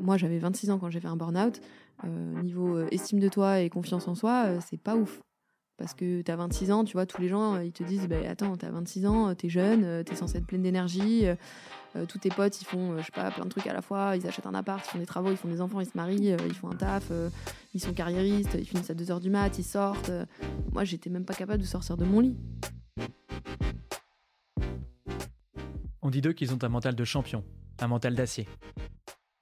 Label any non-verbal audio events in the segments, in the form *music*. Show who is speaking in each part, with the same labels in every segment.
Speaker 1: moi, j'avais 26 ans quand j'ai fait un burn-out. niveau estime de toi et confiance en soi, c'est pas ouf. Parce que tu as 26 ans, tu vois, tous les gens, ils te disent bah, Attends, tu as 26 ans, tu es jeune, tu es censé être pleine d'énergie. tous tes potes, ils font, je sais pas, plein de trucs à la fois. Ils achètent un appart, ils font des travaux, ils font des enfants, ils se marient, ils font un taf, ils sont carriéristes, ils finissent à 2h du mat, ils sortent. moi, j'étais même pas capable de sortir de mon lit.
Speaker 2: On dit d'eux qu'ils ont un mental de champion, un mental d'acier.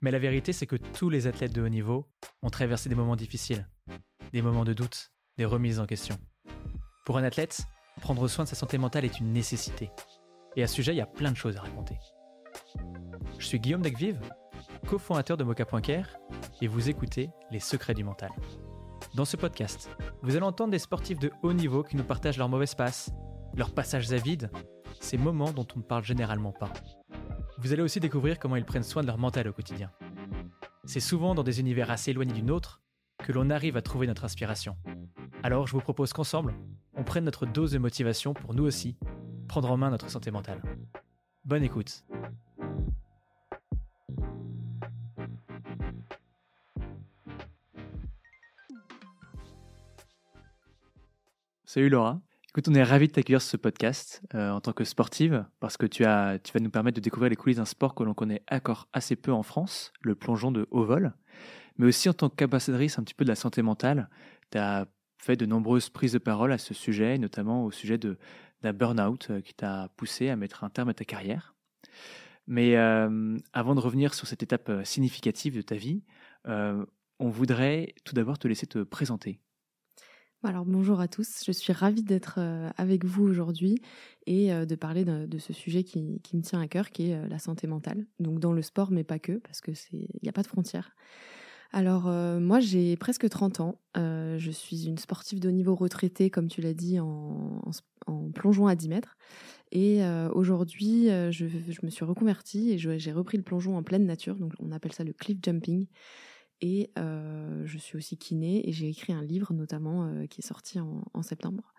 Speaker 2: Mais la vérité, c'est que tous les athlètes de haut niveau ont traversé des moments difficiles, des moments de doute, des remises en question. Pour un athlète, prendre soin de sa santé mentale est une nécessité. Et à ce sujet, il y a plein de choses à raconter. Je suis Guillaume Degvive, cofondateur de Mocha.care, et vous écoutez Les Secrets du Mental. Dans ce podcast, vous allez entendre des sportifs de haut niveau qui nous partagent leurs mauvaises passes, leurs passages à vide, ces moments dont on ne parle généralement pas. Vous allez aussi découvrir comment ils prennent soin de leur mental au quotidien. C'est souvent dans des univers assez éloignés du nôtre que l'on arrive à trouver notre inspiration. Alors je vous propose qu'ensemble, on prenne notre dose de motivation pour nous aussi prendre en main notre santé mentale. Bonne écoute. Salut Laura. Écoute, on est ravis de t'accueillir sur ce podcast euh, en tant que sportive parce que tu, as, tu vas nous permettre de découvrir les coulisses d'un sport que l'on connaît encore assez peu en France, le plongeon de haut vol, mais aussi en tant qu'ambassadrice un petit peu de la santé mentale. Tu as fait de nombreuses prises de parole à ce sujet, notamment au sujet d'un burn-out euh, qui t'a poussé à mettre un terme à ta carrière. Mais euh, avant de revenir sur cette étape significative de ta vie, on voudrait tout d'abord te laisser te présenter.
Speaker 1: Alors bonjour à tous, je suis ravie d'être avec vous aujourd'hui et de parler de, ce sujet qui, me tient à cœur, qui est la santé mentale. Donc dans le sport, mais pas que, parce que il n'y a pas de frontières. Alors euh, moi j'ai presque 30 ans, euh, je suis une sportive de niveau retraitée comme tu l'as dit en, plongeon à 10 mètres. Et euh, aujourd'hui je, me suis reconvertie et j'ai repris le plongeon en pleine nature, donc on appelle ça le cliff jumping et je suis aussi kiné et j'ai écrit un livre notamment qui est sorti en septembre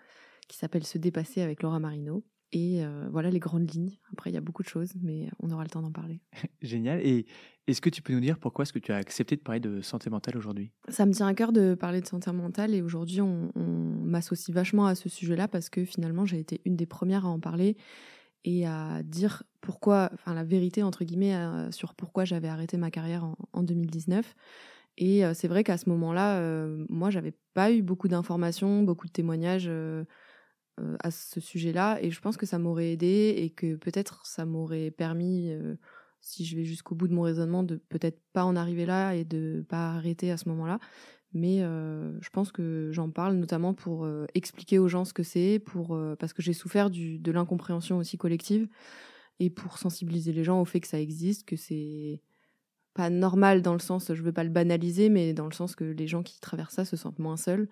Speaker 1: qui s'appelle Se dépasser avec Laura Marino et voilà les grandes lignes. Après, il y a beaucoup de choses, mais on aura le temps d'en parler. *laughs*
Speaker 2: Génial. Et est-ce que tu peux nous dire pourquoi est-ce que tu as accepté de parler de santé mentale aujourd'hui?
Speaker 1: Ça me tient à cœur de parler de santé mentale et aujourd'hui, on, m'associe vachement à ce sujet-là parce que finalement, j'ai été une des premières à en parler et à dire pourquoi, enfin la vérité entre guillemets sur pourquoi j'avais arrêté ma carrière en, 2019. Et c'est vrai qu'à ce moment-là, moi, j'avais pas eu beaucoup d'informations, beaucoup de témoignages euh, à ce sujet-là et je pense que ça m'aurait aidé et que peut-être ça m'aurait permis euh, si je vais jusqu'au bout de mon raisonnement de peut-être pas en arriver là et de pas arrêter à ce moment-là mais euh, je pense que j'en parle notamment pour expliquer aux gens ce que c'est pour parce que j'ai souffert de l'incompréhension aussi collective et pour sensibiliser les gens au fait que ça existe que c'est pas normal dans le sens je veux pas le banaliser mais dans le sens que les gens qui traversent ça se sentent moins seuls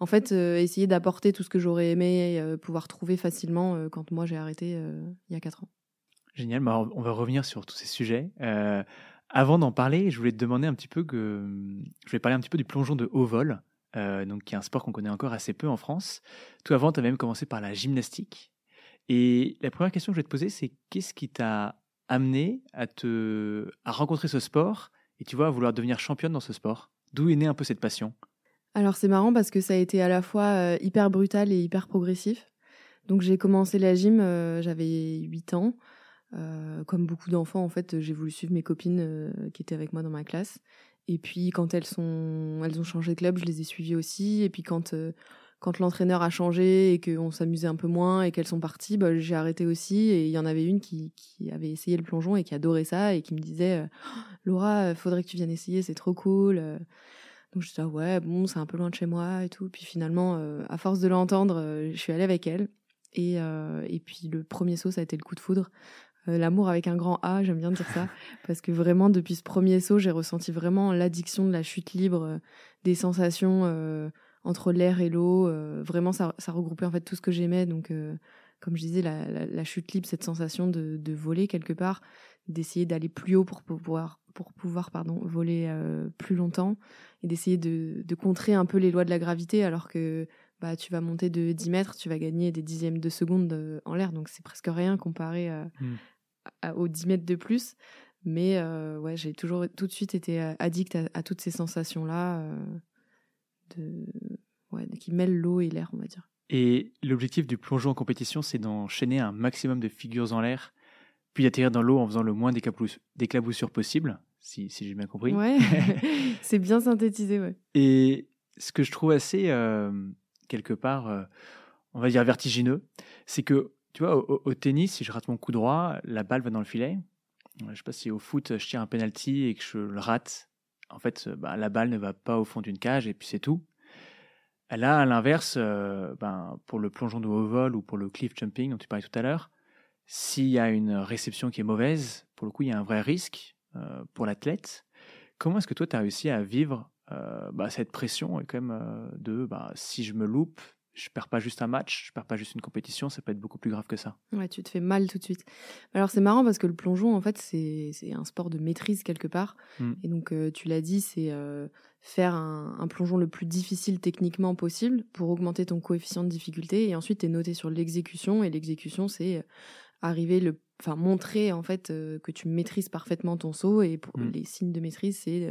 Speaker 1: en fait, euh, essayer d'apporter tout ce que j'aurais aimé euh, pouvoir trouver facilement euh, quand moi j'ai arrêté il y a 4 ans.
Speaker 2: Génial, bah, on va revenir sur tous ces sujets. Avant d'en parler, je voulais te demander un petit peu que je voulais parler un petit peu du plongeon de haut vol, donc qui est un sport qu'on connaît encore assez peu en France. Tout avant, tu as même commencé par la gymnastique. Et la première question que je vais te poser, c'est qu'est-ce qui t'a amené à te à rencontrer ce sport et tu vois à vouloir devenir championne dans ce sport? D'où est née un peu cette passion?
Speaker 1: Alors c'est marrant parce que ça a été à la fois euh, hyper brutal et hyper progressif. Donc j'ai commencé la gym, euh, j'avais 8 ans. Euh, comme beaucoup d'enfants, en fait, j'ai voulu suivre mes copines qui étaient avec moi dans ma classe. Et puis quand elles, sont, elles ont changé de club, je les ai suivies aussi. Et puis quand, quand l'entraîneur a changé et qu'on s'amusait un peu moins et qu'elles sont parties, bah, j'ai arrêté aussi. Et il y en avait une qui, avait essayé le plongeon et qui adorait ça et qui me disait «Oh, Laura, faudrait que tu viennes essayer, c'est trop cool. Donc je disais, ouais, bon, c'est un peu loin de chez moi et tout. Puis finalement, euh, à force de l'entendre, euh, je suis allée avec elle. Et, euh, et puis le premier saut, ça a été le coup de foudre. L'amour avec un grand A, j'aime bien dire ça. *laughs* parce que vraiment, depuis ce premier saut, j'ai ressenti vraiment l'addiction de la chute libre, des sensations entre l'air et l'eau. vraiment, ça, ça, regroupait en fait tout ce que j'aimais. Donc, comme je disais, la, la, chute libre, cette sensation de, de voler quelque part, d'essayer d'aller plus haut pour pouvoir pour pouvoir pardon, voler euh, plus longtemps et d'essayer de, de, contrer un peu les lois de la gravité alors que bah, tu vas monter de 10 mètres, tu vas gagner des dixièmes de seconde euh, en l'air, donc c'est presque rien comparé mmh. Aux 10 mètres de plus. Mais ouais, j'ai toujours tout de suite été addict à, toutes ces sensations-là de, ouais, qui mêlent l'eau et l'air, on va dire.
Speaker 2: Et l'objectif du plongeon en compétition, c'est d'enchaîner un maximum de figures en l'air, puis d'atterrir dans l'eau en faisant le moins d'éclaboussures possible, si, si j'ai bien compris.
Speaker 1: Ouais, *laughs* *laughs* c'est bien synthétisé, ouais.
Speaker 2: Et ce que je trouve assez, quelque part, on va dire vertigineux, c'est que, tu vois, au, tennis, si je rate mon coup droit, la balle va dans le filet. Je sais pas si au foot, je tire un penalty et que je le rate. En fait, bah, la balle ne va pas au fond d'une cage et puis c'est tout. Là, à l'inverse, euh, ben, pour le plongeon de haut vol ou pour le cliff jumping dont tu parlais tout à l'heure, s'il y a une réception qui est mauvaise, pour le coup, il y a un vrai risque euh, pour l'athlète. Comment est-ce que toi, tu as réussi à vivre euh, bah, cette pression et quand même de bah, si je me loupe, je perds pas juste un match, je perds pas juste une compétition, ça peut être beaucoup plus grave que ça.
Speaker 1: Ouais, tu te fais mal tout de suite. Alors c'est marrant parce que le plongeon, en fait, c'est un sport de maîtrise quelque part. Mmh. Et donc, euh, tu l'as dit, c'est euh, faire un, plongeon le plus difficile techniquement possible pour augmenter ton coefficient de difficulté. Et ensuite, tu es noté sur l'exécution. Et l'exécution, c'est euh, arriver le enfin montrer en fait que tu maîtrises parfaitement ton saut et pour mmh. les signes de maîtrise c'est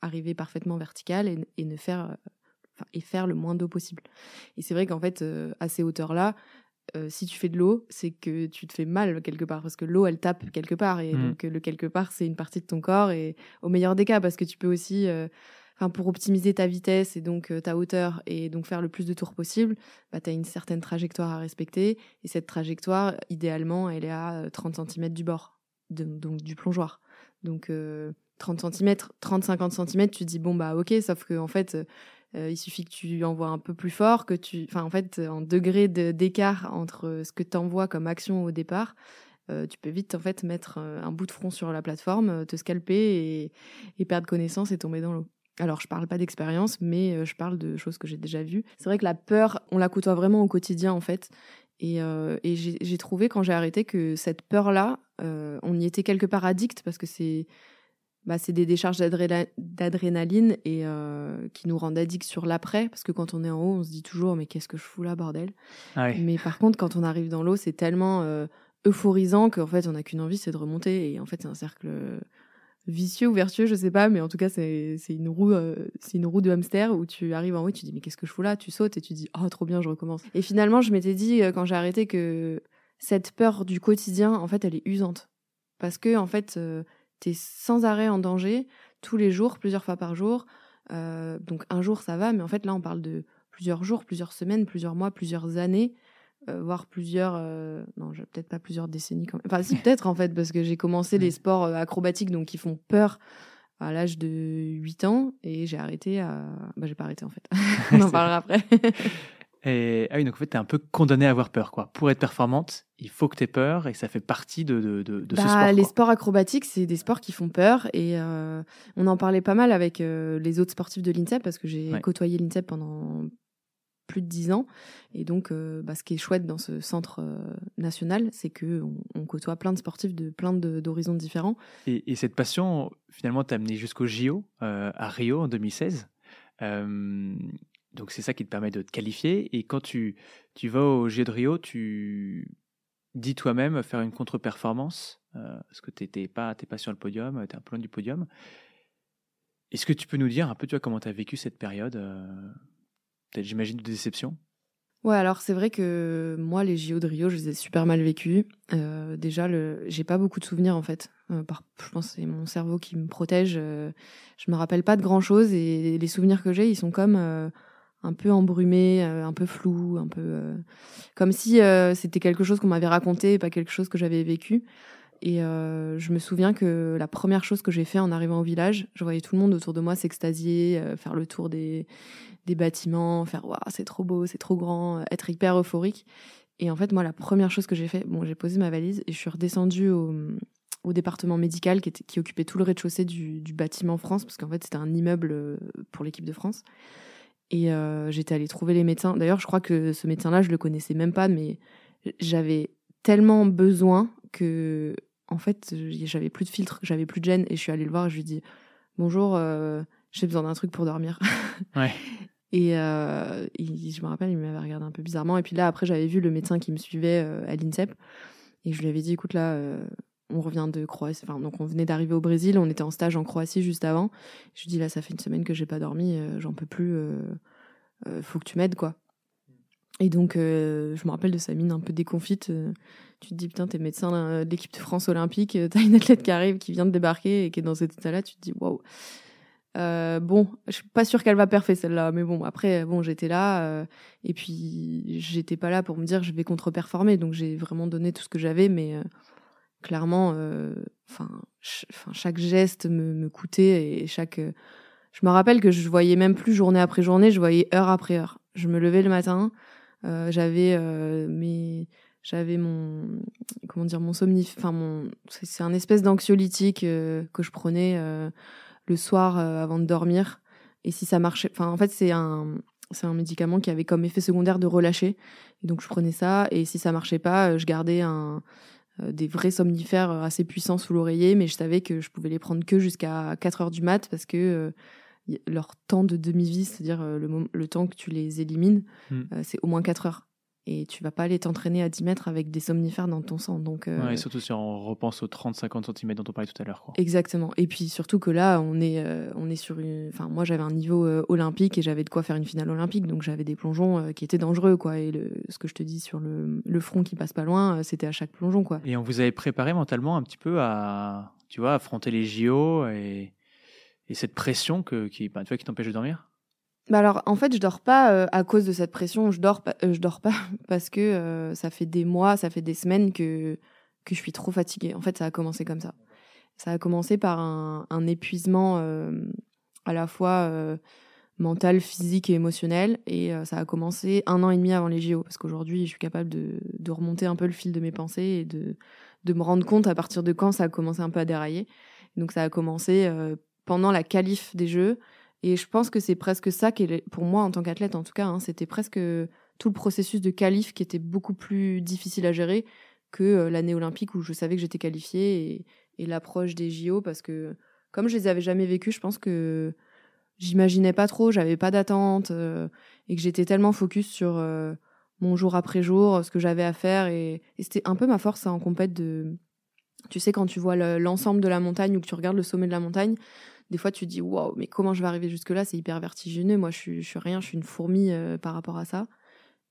Speaker 1: arriver parfaitement vertical et, et ne faire et faire le moins d'eau possible. Et c'est vrai qu'en fait, euh, à ces hauteurs-là, euh, si tu fais de l'eau, c'est que tu te fais mal quelque part parce que l'eau elle tape quelque part et mmh. donc le quelque part c'est une partie de ton corps et au meilleur des cas parce que tu peux aussi euh, pour optimiser ta vitesse et donc ta hauteur et donc faire le plus de tours possible, bah, tu as une certaine trajectoire à respecter et cette trajectoire idéalement elle est à 30 cm du bord donc du plongeoir. Donc 30 cm, 30-50 cm, tu dis bon bah ok, sauf que en fait euh, il suffit que tu envoies un peu plus fort, que tu, enfin en fait, en degré d'écart entre ce que tu envoies comme action au départ, euh, tu peux vite en fait mettre euh, un bout de front sur la plateforme, te scalper et, perdre connaissance et tomber dans l'eau. Alors, je parle pas d'expérience, mais je parle de choses que j'ai déjà vues. C'est vrai que la peur, on la côtoie vraiment au quotidien, en fait. Et, et j'ai trouvé, quand j'ai arrêté, que cette peur-là, on y était quelque part addict, parce que c'est bah, c'est des décharges d'adrénaline et euh, qui nous rendent addicts sur l'après parce que quand on est en haut on se dit toujours mais qu'est-ce que je fous là bordel? Ah mais par contre quand on arrive dans l'eau c'est tellement euh, euphorisant qu'en fait on n'a qu'une envie c'est de remonter. Et en fait c'est un cercle vicieux ou vertueux je sais pas mais en tout cas c'est une roue euh, c'est une roue de hamster où tu arrives en haut et tu dis mais qu'est-ce que je fous là? Tu sautes et tu dis oh trop bien je recommence. Et finalement je m'étais dit quand j'ai arrêté que cette peur du quotidien en fait elle est usante. Parce que en fait sans arrêt en danger, tous les jours, plusieurs fois par jour. Euh, donc un jour, ça va, mais en fait, là, on parle de plusieurs jours, plusieurs semaines, plusieurs mois, plusieurs années, euh, voire plusieurs... Euh, non, peut-être pas plusieurs décennies quand même. Enfin, si, *laughs* peut-être en fait, parce que j'ai commencé les sports acrobatiques, donc qui font peur à l'âge de 8 ans, et j'ai arrêté à... Bah, j'ai pas arrêté en fait. *laughs* on en parlera après. *laughs*
Speaker 2: Et, ah oui, donc en fait, tu es un peu condamné à avoir peur. Quoi. Pour être performante, il faut que tu aies peur et ça fait partie de, de, de, ce bah, sport.
Speaker 1: Les sports acrobatiques, c'est des sports qui font peur. Et euh, on en parlait pas mal avec euh, les autres sportifs de l'INSEP parce que j'ai côtoyé l'INSEP pendant plus de dix ans. Et donc, euh, bah, ce qui est chouette dans ce centre national, c'est qu'on on côtoie plein de sportifs de plein d'horizons différents.
Speaker 2: Et, et, cette passion, finalement, t'a amené jusqu'au JO à Rio en 2016. Donc c'est ça qui te permet de te qualifier. Et quand tu, tu vas au G de Rio, tu dis toi-même faire une contre-performance, euh, parce que tu n'es pas, pas sur le podium, tu es un peu loin du podium. Est-ce que tu peux nous dire un peu tu vois, comment tu as vécu cette période euh, Peut-être, j'imagine, de déception?
Speaker 1: Ouais, alors c'est vrai que moi, les JO de Rio, je les ai super mal vécus. Euh, déjà, le... j'ai pas beaucoup de souvenirs en fait. Je pense que c'est mon cerveau qui me protège. je me rappelle pas de grand chose et les souvenirs que j'ai, ils sont comme un peu embrumé, euh, un peu flou, un peu euh, comme si euh, c'était quelque chose qu'on m'avait raconté, pas quelque chose que j'avais vécu. Et je me souviens que la première chose que j'ai fait en arrivant au village, je voyais tout le monde autour de moi s'extasier, faire le tour des, des bâtiments, faire waouh c'est trop beau, c'est trop grand, être hyper euphorique. Et en fait moi la première chose que j'ai fait, bon j'ai posé ma valise et je suis redescendue au, au département médical qui, qui occupait tout le rez-de-chaussée du, du bâtiment France parce qu'en fait c'était un immeuble pour l'équipe de France. Et euh, j'étais allée trouver les médecins. D'ailleurs, je crois que ce médecin-là, je le connaissais même pas, mais j'avais tellement besoin que, en fait, j'avais plus de filtre, j'avais plus de gêne. Et je suis allée le voir et je lui ai dit Bonjour, euh, j'ai besoin d'un truc pour dormir. *laughs*
Speaker 2: Ouais.
Speaker 1: et, euh, je me rappelle, il m'avait regardé un peu bizarrement. Et puis là, après, j'avais vu le médecin qui me suivait à l'INSEP. Et je lui avais dit Écoute, là, on revient de Croatie, enfin, donc on venait d'arriver au Brésil, on était en stage en Croatie juste avant. Je lui dis là, ça fait une semaine que j'ai pas dormi, j'en peux plus, faut que tu m'aides quoi. Et donc, je me rappelle de sa mine un peu déconfite. tu te dis, putain, t'es médecin de l'équipe de France olympique, *laughs* t'as une athlète qui arrive, qui vient de débarquer et qui est dans cet état-là. Tu te dis, waouh, euh, bon, je suis pas sûre qu'elle va parfait celle-là, mais bon, après, bon, j'étais là, euh, et puis j'étais pas là pour me dire je vais contre-performer, donc j'ai vraiment donné tout ce que j'avais, mais euh, clairement, enfin, chaque geste me, coûtait et chaque. je me rappelle que je voyais même plus journée après journée, je voyais heure après heure. Je me levais le matin, j'avais mes j'avais mon comment dire mon somnif enfin mon c'est un espèce d'anxiolytique que je prenais le soir euh, avant de dormir. Et si ça marchait, enfin en fait c'est un c'est un médicament qui avait comme effet secondaire de relâcher. Donc je prenais ça et si ça marchait pas, euh, je gardais un euh, des vrais somnifères assez puissants sous l'oreiller, mais je savais que je pouvais les prendre que jusqu'à 4 heures du mat parce que leur temps de demi-vie, c'est-à-dire le, le, temps que tu les élimines, hmm. c'est au moins 4 heures et tu vas pas aller t'entraîner à 10 mètres avec des somnifères dans ton sang. Donc,
Speaker 2: euh, et surtout si on repense aux 30-50 cm dont on parlait tout à l'heure.
Speaker 1: Exactement. Et puis surtout que là, on est, euh, on est sur une. Enfin, moi, j'avais un niveau euh, olympique et j'avais de quoi faire une finale olympique. Donc, j'avais des plongeons qui étaient dangereux. Quoi. Et le, ce que je te dis sur le, le front qui passe pas loin, c'était à chaque plongeon. Quoi.
Speaker 2: Et on vous avait préparé mentalement un petit peu à tu vois, affronter les JO et, et cette pression que, qui, bah, tu vois, qui t'empêche de dormir?
Speaker 1: Bah alors, en fait, je dors pas euh, à cause de cette pression. Je dors, euh, je dors pas *laughs* parce que euh, ça fait des mois, ça fait des semaines que que je suis trop fatiguée. En fait, ça a commencé comme ça. Ça a commencé par un, un épuisement à la fois mental, physique et émotionnel. Et ça a commencé un an et demi avant les JO parce qu'aujourd'hui, je suis capable de, de remonter un peu le fil de mes pensées et de de me rendre compte à partir de quand ça a commencé un peu à dérailler. Donc, ça a commencé pendant la qualif des Jeux. Et je pense que c'est presque ça qui est, pour moi en tant qu'athlète en tout cas, hein, c'était presque tout le processus de qualif qui était beaucoup plus difficile à gérer que euh, l'année olympique où je savais que j'étais qualifiée et, l'approche des JO parce que comme je les avais jamais vécus, je pense que j'imaginais pas trop, j'avais pas d'attente euh, et que j'étais tellement focus sur euh, mon jour après jour, ce que j'avais à faire et, c'était un peu ma force hein, en compète de tu sais quand tu vois l'ensemble de la montagne ou que tu regardes le sommet de la montagne, des fois tu dis waouh, mais comment je vais arriver jusque-là? C'est hyper vertigineux. Moi, je suis, suis rien, je suis une fourmi euh, par rapport à ça.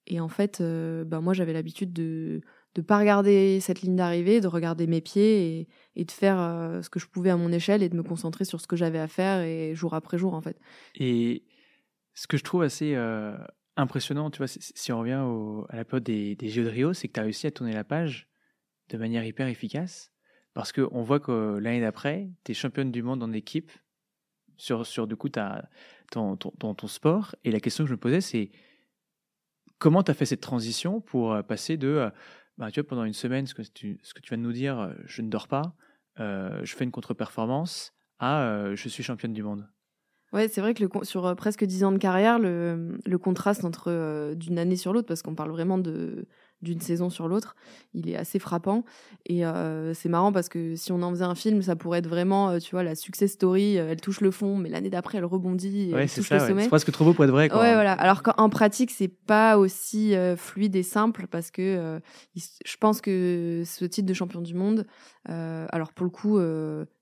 Speaker 1: Et en fait, euh, ben moi, j'avais l'habitude de ne pas regarder cette ligne d'arrivée, de regarder mes pieds et, et de faire euh, ce que je pouvais à mon échelle et de me concentrer sur ce que j'avais à faire et jour après jour, en fait.
Speaker 2: Et ce que je trouve assez impressionnant, tu vois, si on revient à la période des, des Jeux de Rio, c'est que tu as réussi à tourner la page de manière hyper efficace. Parce qu'on voit que l'année d'après, tu es championne du monde en équipe sur, sur du coup ta, ton, sport. Et la question que je me posais, c'est comment tu as fait cette transition pour euh, passer de, euh, bah, tu vois, pendant une semaine, ce que tu, ce que tu viens de nous dire, euh, je ne dors pas, je fais une contre-performance, à je suis championne du monde
Speaker 1: Ouais, c'est vrai que sur presque 10 ans de carrière, le, le contraste entre d'une année sur l'autre, parce qu'on parle vraiment de, d'une saison sur l'autre, il est assez frappant. Et euh, c'est marrant parce que si on en faisait un film, ça pourrait être vraiment, euh, tu vois, la success story. Euh, elle touche le fond, mais l'année d'après, elle rebondit.
Speaker 2: Ouais, c'est ça. C'est presque trop beau pour être vrai. Quoi.
Speaker 1: Ouais, voilà. Alors qu'en pratique, c'est pas aussi fluide et simple parce que je pense que ce titre de champion du monde, alors pour le coup,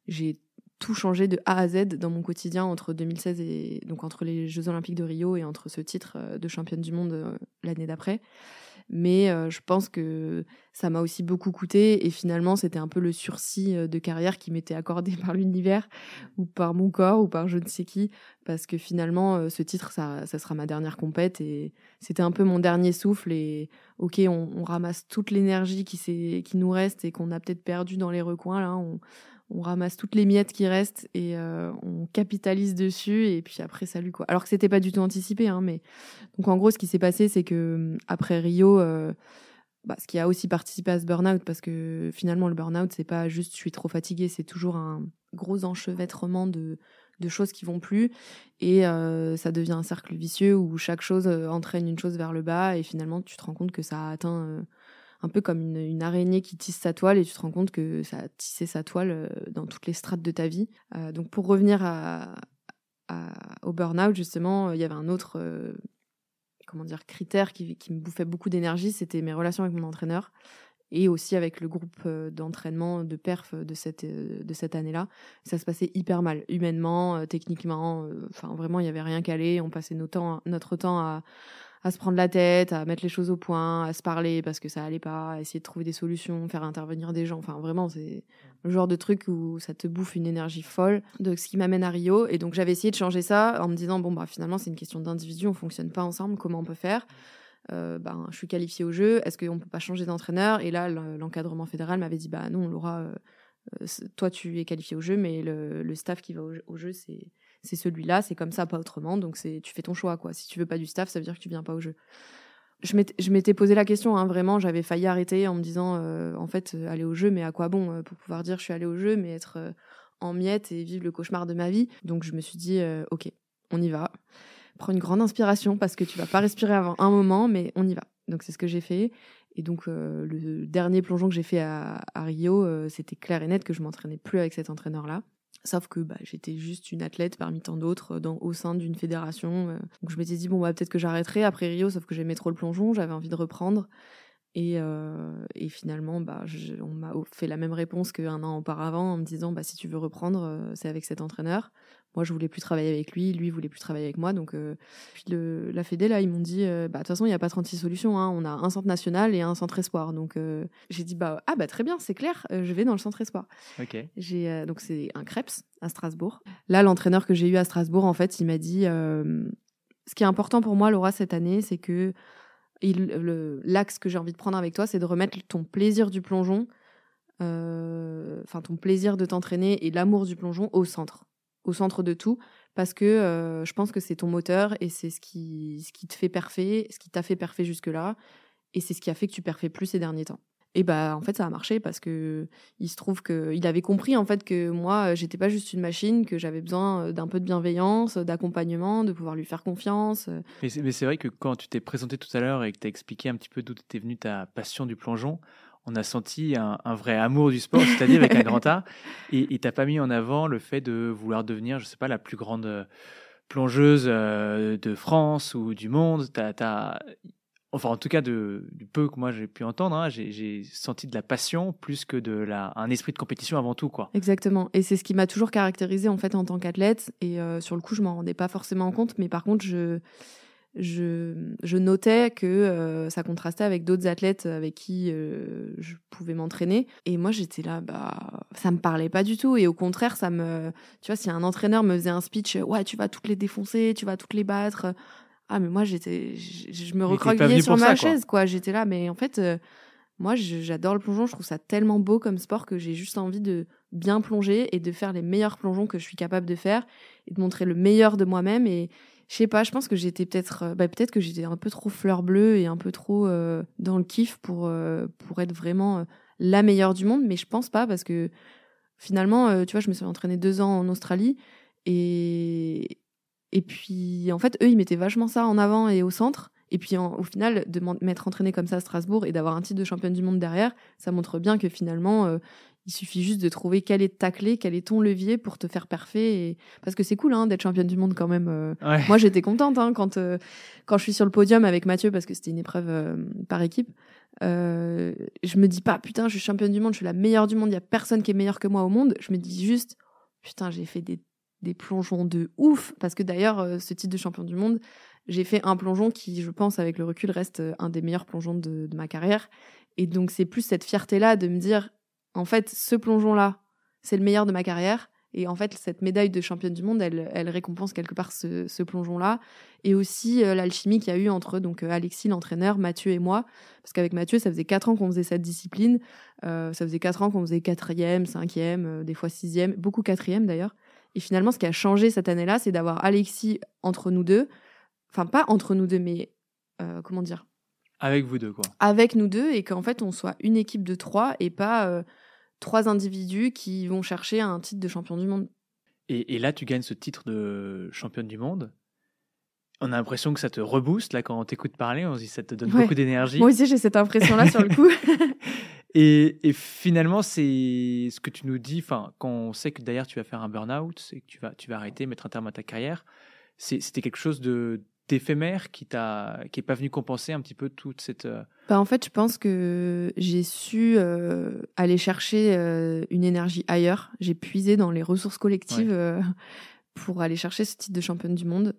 Speaker 1: j'ai tout changé de A à Z dans mon quotidien entre 2016 et donc entre les Jeux Olympiques de Rio et entre ce titre de championne du monde l'année d'après. Mais euh, je pense que ça m'a aussi beaucoup coûté. Et finalement, c'était un peu le sursis euh, de carrière qui m'était accordé *laughs* par l'univers ou par mon corps ou par je ne sais qui. Parce que finalement, euh, ce titre, ça, sera ma dernière compète. Et c'était un peu mon dernier souffle. Et ok, on, ramasse toute l'énergie qui, qui nous reste et qu'on a peut-être perdu dans les recoins. Là, on ramasse toutes les miettes qui restent et euh, on capitalise dessus et puis après salut quoi. Alors que c'était pas du tout anticipé hein, mais donc en gros ce qui s'est passé c'est que hum, après Rio euh, bah, ce qui a aussi participé à ce burn-out parce que finalement le burn-out c'est pas juste je suis trop fatiguée, c'est toujours un gros enchevêtrement de de choses qui vont plus et euh, ça devient un cercle vicieux où chaque chose entraîne une chose vers le bas et finalement tu te rends compte que ça a atteint un peu comme une, araignée qui tisse sa toile et tu te rends compte que ça a tissé sa toile euh, dans toutes les strates de ta vie. Euh, donc pour revenir à, au burn-out, justement, il y avait un autre euh, comment dire, critère qui, me bouffait beaucoup d'énergie, c'était mes relations avec mon entraîneur. et aussi avec le groupe euh, d'entraînement de perf de cette, euh, de cette année-là. Ça se passait hyper mal, humainement, euh, techniquement. Enfin, vraiment, il n'y avait rien calé. On passait notre temps à, à se prendre la tête, à mettre les choses au point, à se parler parce que ça allait pas, à essayer de trouver des solutions, faire intervenir des gens. Enfin, vraiment, c'est le genre de truc où ça te bouffe une énergie folle. Donc, ce qui m'amène à Rio. Et donc, j'avais essayé de changer ça en me disant, bon, bah, finalement, c'est une question d'individu, on fonctionne pas ensemble, comment on peut faire? Euh, ben, je suis qualifiée au jeu, est-ce qu'on peut pas changer d'entraîneur? Et là, l'encadrement fédéral m'avait dit, bah non, Laura, euh, euh, toi tu es qualifiée au jeu, mais le, staff qui va au, jeu, c'est c'est celui-là, c'est comme ça, pas autrement. Donc c'est tu fais ton choix, quoi. Si tu veux pas du staff, ça veut dire que tu viens pas au jeu. Je m'étais posé la question, hein, vraiment, j'avais failli arrêter en me disant, en fait, aller au jeu, mais à quoi bon pour pouvoir dire je suis allée au jeu, mais être en miettes et vivre le cauchemar de ma vie. Donc je me suis dit, ok, on y va prends une grande inspiration parce que tu vas pas respirer avant un moment, mais on y va. Donc c'est ce que j'ai fait. Et donc euh, le dernier plongeon que j'ai fait à, Rio, euh, c'était clair et net que je m'entraînais plus avec cet entraîneur-là. Sauf que bah, j'étais juste une athlète parmi tant d'autres euh, au sein d'une fédération. donc je m'étais dit, bon, bah, peut-être que j'arrêterai après Rio, sauf que j'aimais trop le plongeon, j'avais envie de reprendre. Et, et finalement, bah, on m'a fait la même réponse qu'un an auparavant en me disant, bah, si tu veux reprendre, c'est avec cet entraîneur. Moi, je voulais plus travailler avec lui, lui voulait plus travailler avec moi. Donc, euh, puis le, la Fédé, là, ils m'ont dit, euh, bah, de toute façon, il n'y a pas 36 solutions. Hein. On a un centre national et un centre espoir. Donc, euh, j'ai dit, bah, ah, bah, très bien, c'est clair, je vais dans le centre espoir. J'ai, donc, c'est un Krebs à Strasbourg. Là, l'entraîneur que j'ai eu à Strasbourg, en fait, il m'a dit, ce qui est important pour moi, Laura, cette année, c'est que l'axe que j'ai envie de prendre avec toi, c'est de remettre ton plaisir du plongeon, enfin, ton plaisir de t'entraîner et l'amour du plongeon au centre au centre de tout parce que euh, je pense que c'est ton moteur et c'est ce qui, te fait parfait, ce qui t'a fait parfait jusque-là et c'est ce qui a fait que tu perfais plus ces derniers temps. Et bah en fait ça a marché parce que il se trouve que il avait compris en fait que moi j'étais pas juste une machine, que j'avais besoin euh, d'un peu de bienveillance, d'accompagnement, de pouvoir lui faire confiance.
Speaker 2: Mais c'est vrai que quand tu t'es présenté tout à l'heure et que tu as expliqué un petit peu d'où était venue ta passion du plongeon, on a senti un, vrai amour du sport, c'est-à-dire avec un grand A. Et tu n'as pas mis en avant le fait de vouloir devenir, je sais pas, la plus grande euh, plongeuse euh, de France ou du monde. Enfin, en tout cas, de, du peu que moi j'ai pu entendre, hein, j'ai senti de la passion plus que de un esprit de compétition avant tout. quoi.
Speaker 1: Exactement. Et c'est ce qui m'a toujours caractérisé en fait en tant qu'athlète. Et euh, sur le coup, je m'en rendais pas forcément compte, mais par contre, je je, notais que euh, ça contrastait avec d'autres athlètes avec qui euh, je pouvais m'entraîner. Et moi, j'étais là, bah, ça me parlait pas du tout. Et au contraire, ça me, tu vois, si un entraîneur me faisait un speech, ouais, tu vas toutes les défoncer, tu vas toutes les battre. Ah, mais moi, j'étais, je, me recroquevillais sur ma chaise, quoi. J'étais là, mais en fait, euh, moi, j'adore le plongeon. Je trouve ça tellement beau comme sport que j'ai juste envie de bien plonger et de faire les meilleurs plongeons que je suis capable de faire et de montrer le meilleur de moi-même et, je sais pas, je pense que j'étais peut-être euh, bah, peut-être que j'étais un peu trop fleur bleue et un peu trop euh, dans le kiff pour euh, pour être vraiment la meilleure du monde, mais je pense pas parce que finalement, tu vois, je me suis entraînée deux ans en Australie et et puis en fait, eux, ils mettaient vachement ça en avant et au centre. Et puis au final, de m'être entraînée comme ça à Strasbourg et d'avoir un titre de championne du monde derrière, ça montre bien que finalement, il suffit juste de trouver quelle est ta clé, quel est ton levier pour te faire parfait. Parce que c'est cool hein, d'être championne du monde quand même. Euh. Moi, j'étais contente hein, quand, euh, quand je suis sur le podium avec Mathieu, parce que c'était une épreuve euh, par équipe. je me dis pas, putain, je suis championne du monde, je suis la meilleure du monde, il y a personne qui est meilleur que moi au monde. Je me dis juste, putain, j'ai fait des, des plongeons de ouf. Parce que d'ailleurs, ce titre de champion du monde, j'ai fait un plongeon qui, je pense, avec le recul, reste un des meilleurs plongeons de, ma carrière. Et donc, c'est plus cette fierté-là de me dire, en fait, ce plongeon-là, c'est le meilleur de ma carrière. Et en fait, cette médaille de championne du monde, elle, récompense quelque part ce, plongeon-là. Et aussi euh, l'alchimie qu'il y a eu entre donc, euh, Alexis, l'entraîneur, Mathieu et moi. Parce qu'avec Mathieu, ça faisait quatre ans qu'on faisait cette discipline. Euh, ça faisait quatre ans qu'on faisait quatrième, cinquième, des fois sixième, beaucoup quatrième d'ailleurs. Et finalement, ce qui a changé cette année-là, c'est d'avoir Alexis entre nous deux. Enfin, pas entre nous deux, mais comment dire?
Speaker 2: Avec vous deux, quoi.
Speaker 1: Avec nous deux, et qu'en fait, on soit une équipe de trois et pas trois individus qui vont chercher un titre de champion du monde.
Speaker 2: Et, là, tu gagnes ce titre de championne du monde. On a l'impression que ça te rebooste, là, quand on t'écoute parler, on se dit ça te donne beaucoup d'énergie.
Speaker 1: Moi aussi, j'ai cette impression-là sur le coup. *laughs*
Speaker 2: et, finalement, c'est ce que tu nous dis, enfin, quand on sait que d'ailleurs tu vas faire un burn-out, et que tu vas, tu vas arrêter, mettre un terme à ta carrière, c'était quelque chose de d'éphémère qui t'a qui est pas venu compenser un petit peu toute cette euh,
Speaker 1: bah en fait je pense que j'ai su euh, aller chercher euh, une énergie ailleurs. J'ai puisé dans les ressources collectives pour aller chercher ce titre de championne du monde.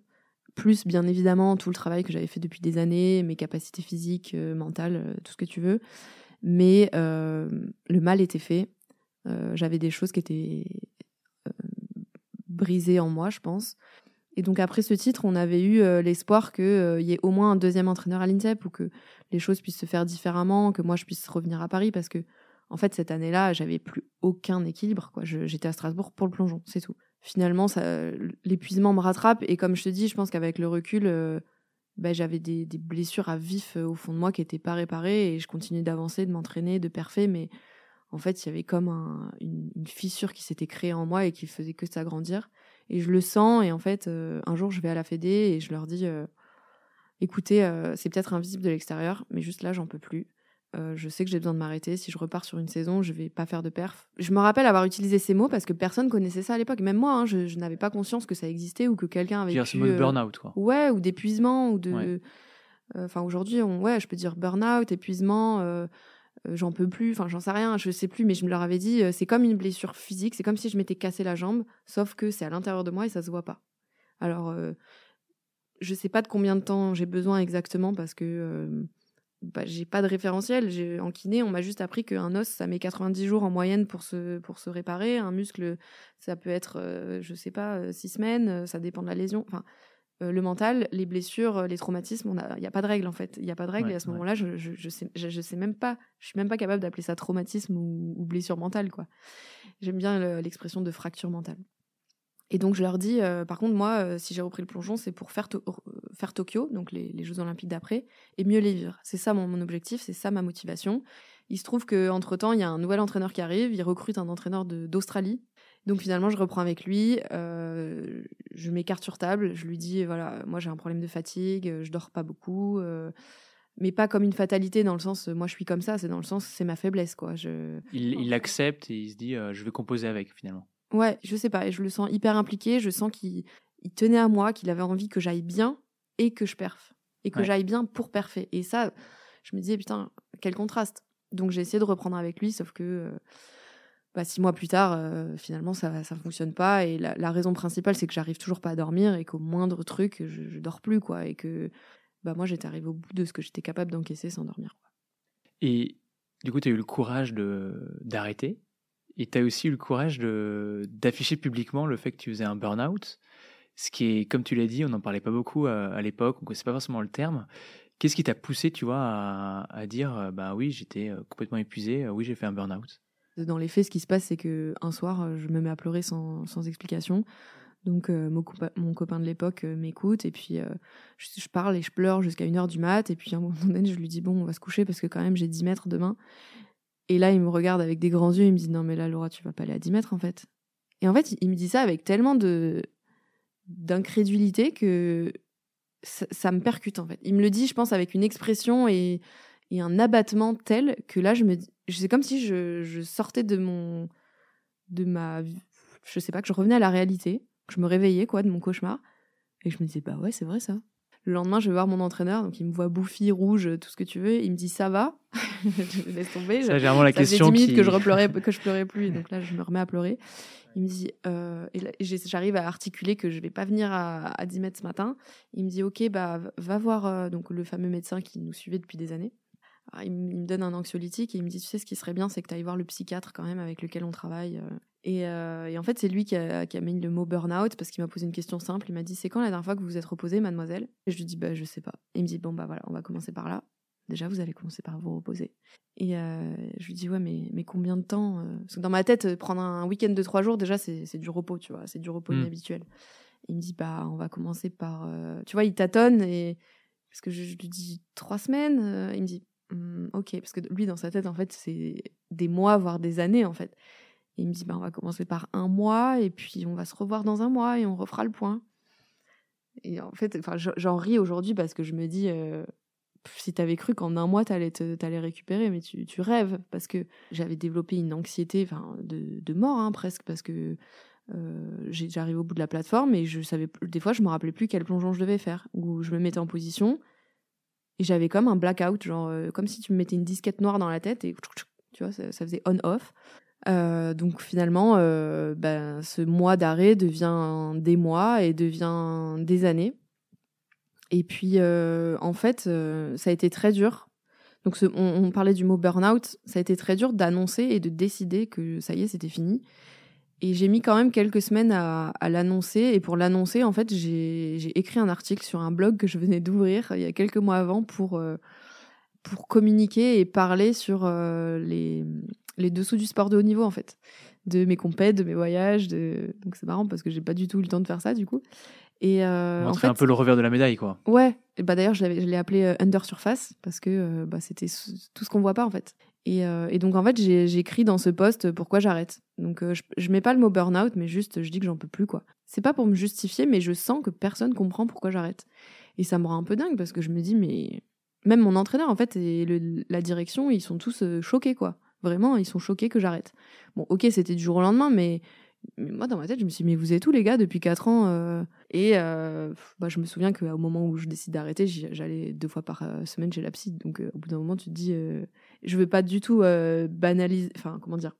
Speaker 1: Plus bien évidemment tout le travail que j'avais fait depuis des années mes capacités physiques mentales tout ce que tu veux mais le mal était fait j'avais des choses qui étaient brisées en moi je pense et donc après ce titre, on avait eu euh, l'espoir qu'il euh, y ait au moins un deuxième entraîneur à l'INSEP ou que les choses puissent se faire différemment, que moi je puisse revenir à Paris parce que en fait cette année-là, j'avais plus aucun équilibre. J'étais à Strasbourg pour le plongeon, c'est tout. Finalement, l'épuisement me rattrape et comme je te dis, je pense qu'avec le recul, euh, bah, j'avais des, blessures à vif au fond de moi qui n'étaient pas réparées et je continuais d'avancer, de m'entraîner, de perfer, mais en fait, il y avait comme une, fissure qui s'était créée en moi et qui faisait que s'agrandir. Et je le sens. Et en fait, euh, un jour, je vais à la Fédé et je leur dis euh, écoutez, euh, c'est peut-être invisible de l'extérieur, mais juste là, j'en peux plus. Je sais que j'ai besoin de m'arrêter. Si je repars sur une saison, je vais pas faire de perf. Je me rappelle avoir utilisé ces mots parce que personne connaissait ça à l'époque. Même moi, hein, je, n'avais pas conscience que ça existait ou que quelqu'un avait.
Speaker 2: C'est mot burn-out, quoi.
Speaker 1: Ouais, ou d'épuisement ou de. Enfin, aujourd'hui, on... ouais, je peux dire burn-out, épuisement. Euh, j'en peux plus, enfin j'en sais rien, je sais plus, mais je me leur avais dit, euh, c'est comme une blessure physique, c'est comme si je m'étais cassé la jambe, sauf que c'est à l'intérieur de moi et ça se voit pas. Alors, euh, je sais pas de combien de temps j'ai besoin exactement parce que bah, j'ai pas de référentiel. En kiné, on m'a juste appris qu'un os, ça met 90 jours en moyenne pour se, pour se réparer. Un muscle, ça peut être, je sais pas, 6 semaines, ça dépend de la lésion. Enfin, euh, le mental, les blessures, euh, les traumatismes, il n'y a, pas de règle en fait. Il n'y a pas de règle et à ce moment-là, je, je, sais, je, sais même pas, je suis même pas capable d'appeler ça traumatisme ou, blessure mentale quoi. J'aime bien l'expression de fracture mentale. Et donc je leur dis, euh, par contre moi, si j'ai repris le plongeon, c'est pour faire, faire Tokyo, donc les, Jeux Olympiques d'après, et mieux les vivre. C'est ça mon, mon objectif, c'est ça ma motivation. Il se trouve qu'entre temps, il y a un nouvel entraîneur qui arrive, il recrute un entraîneur d'Australie donc finalement, je reprends avec lui, euh, je m'écarte sur table, je lui dis voilà, moi j'ai un problème de fatigue, je dors pas beaucoup, euh, mais pas comme une fatalité dans le sens moi je suis comme ça, c'est dans le sens c'est ma faiblesse quoi. Je...
Speaker 2: Il l'accepte et il se dit euh, je vais composer avec finalement.
Speaker 1: Ouais, je sais pas, et je le sens hyper impliqué, je sens qu'il tenait à moi, qu'il avait envie que j'aille bien et que je perfe et que j'aille bien pour perfer. Et ça, je me disais putain quel contraste. Donc j'ai essayé de reprendre avec lui, sauf que bah, six mois plus tard, euh, finalement, ça ne fonctionne pas. Et la, raison principale, c'est que j'arrive toujours pas à dormir et qu'au moindre truc, je, je, dors plus. quoi. Et que bah, moi, j'étais arrivée au bout de ce que j'étais capable d'encaisser sans dormir.
Speaker 2: Et du coup, tu as eu le courage d'arrêter? Et tu as aussi eu le courage d'afficher publiquement le fait que tu faisais un burn-out. Ce qui est, comme tu l'as dit, on n'en parlait pas beaucoup à, à l'époque, on ne connaissait pas forcément le terme. Qu'est-ce qui t'a poussé, tu vois, à, dire, bah oui, j'étais euh, complètement épuisé, oui, j'ai fait un burn-out?
Speaker 1: Dans les faits, ce qui se passe, c'est que un soir, euh, je me mets à pleurer sans, sans explication. Donc euh, mon, mon, copain de l'époque euh, m'écoute et puis je, parle et je pleure jusqu'à une heure du mat. Et puis à un moment donné, je lui dis bon, on va se coucher parce que quand même j'ai 10 mètres demain. Et là, il me regarde avec des grands yeux. Il me dit non mais là, Laura, tu vas pas aller à 10 mètres en fait. Et en fait, il me dit ça avec tellement de d'incrédulité que ça, me percute en fait. Il me le dit, je pense, avec une expression et, et un abattement tel que là, je me c'est comme si je, sortais de mon de ma je sais pas que je revenais à la réalité que je me réveillais quoi de mon cauchemar et je me disais bah ouais c'est vrai ça le lendemain je vais voir mon entraîneur donc il me voit bouffi rouge tout ce que tu veux. Il me dit ça va? Je *laughs* laisse tomber.
Speaker 2: Ça, vraiment la question
Speaker 1: fait 10 minutes que je repleurais que je pleurais plus donc là je me remets à pleurer. Il me dit euh, et j'arrive à articuler que je vais pas venir à, à 10 mètres ce matin. Il me dit ok bah va voir euh, donc le fameux médecin qui nous suivait depuis des années ah, il, me donne un anxiolytique et il me dit Tu sais, ce qui serait bien, c'est que tu ailles voir le psychiatre quand même avec lequel on travaille. Euh. Euh, et, en fait, c'est lui qui a, qui a, mis le mot burn-out parce qu'il m'a posé une question simple. Il m'a dit C'est quand la dernière fois que vous vous êtes reposée, mademoiselle? Et je lui dis Bah, je sais pas. Et il me dit Bon, bah voilà, on va commencer par là. Déjà, vous allez commencer par vous reposer. Et euh, je lui dis Ouais, mais, mais combien de temps Parce que dans ma tête, prendre un week-end de trois jours, déjà, c'est du repos, tu vois. C'est du repos mmh. inhabituel. il me dit Bah, on va commencer par. Tu vois, il tâtonne et. Parce que je, je lui dis trois semaines. il me dit Mmh, ok, parce que lui, dans sa tête, en fait, c'est des mois, voire des années, en fait. Et il me dit, bah, on va commencer par un mois, et puis on va se revoir dans un mois, et on refera le point. Et en fait, j'en ris aujourd'hui parce que je me dis, euh, si tu avais cru qu'en un mois, tu allais récupérer, mais tu, rêves, parce que j'avais développé une anxiété de, de mort, hein, presque, parce que j'arrivais au bout de la plateforme et je savais, des fois, je me rappelais plus quel plongeon je devais faire. Ou je me mettais en position et j'avais comme un blackout, genre comme si tu me mettais une disquette noire dans la tête et tu vois, ça, faisait on-off. donc finalement, ben, ce mois d'arrêt devient des mois et devient des années. Et puis, en fait, ça a été très dur donc on, parlait du mot burn-out, ça a été très dur d'annoncer et de décider que ça y est, c'était fini. Et j'ai mis quand même quelques semaines à, l'annoncer. Et pour l'annoncer, en fait, j'ai écrit un article sur un blog que je venais d'ouvrir il y a quelques mois avant pour, euh, pour communiquer et parler sur euh, les, les dessous du sport de haut niveau, en fait. De mes compètes, de mes voyages. De... Donc c'est marrant parce que j'ai pas du tout eu le temps de faire ça, du coup.
Speaker 2: Et euh, en fait, un peu le revers de la médaille, quoi.
Speaker 1: Ouais. Et bah d'ailleurs, je l'ai appelé euh, Under Surface parce que euh, bah, c'était tout ce qu'on voit pas en fait. Et, euh, et donc en fait, j'ai écrit dans ce post pourquoi j'arrête. Donc je, je mets pas le mot burn-out, mais juste je dis que j'en peux plus quoi. C'est pas pour me justifier, mais je sens que personne comprend pourquoi j'arrête. Et ça me rend un peu dingue parce que je me dis mais même mon entraîneur en fait et la direction, ils sont tous choqués quoi. Vraiment, ils sont choqués que j'arrête. Bon, ok, c'était du jour au lendemain, mais moi, dans ma tête, je me suis dit, mais vous êtes tous les gars depuis 4 ans euh, Et euh, bah, je me souviens qu'au moment où je décide d'arrêter, j'allais deux fois par euh, semaine chez la psy. Donc, au bout d'un moment, tu te dis, je veux pas du tout banaliser, enfin, comment dire,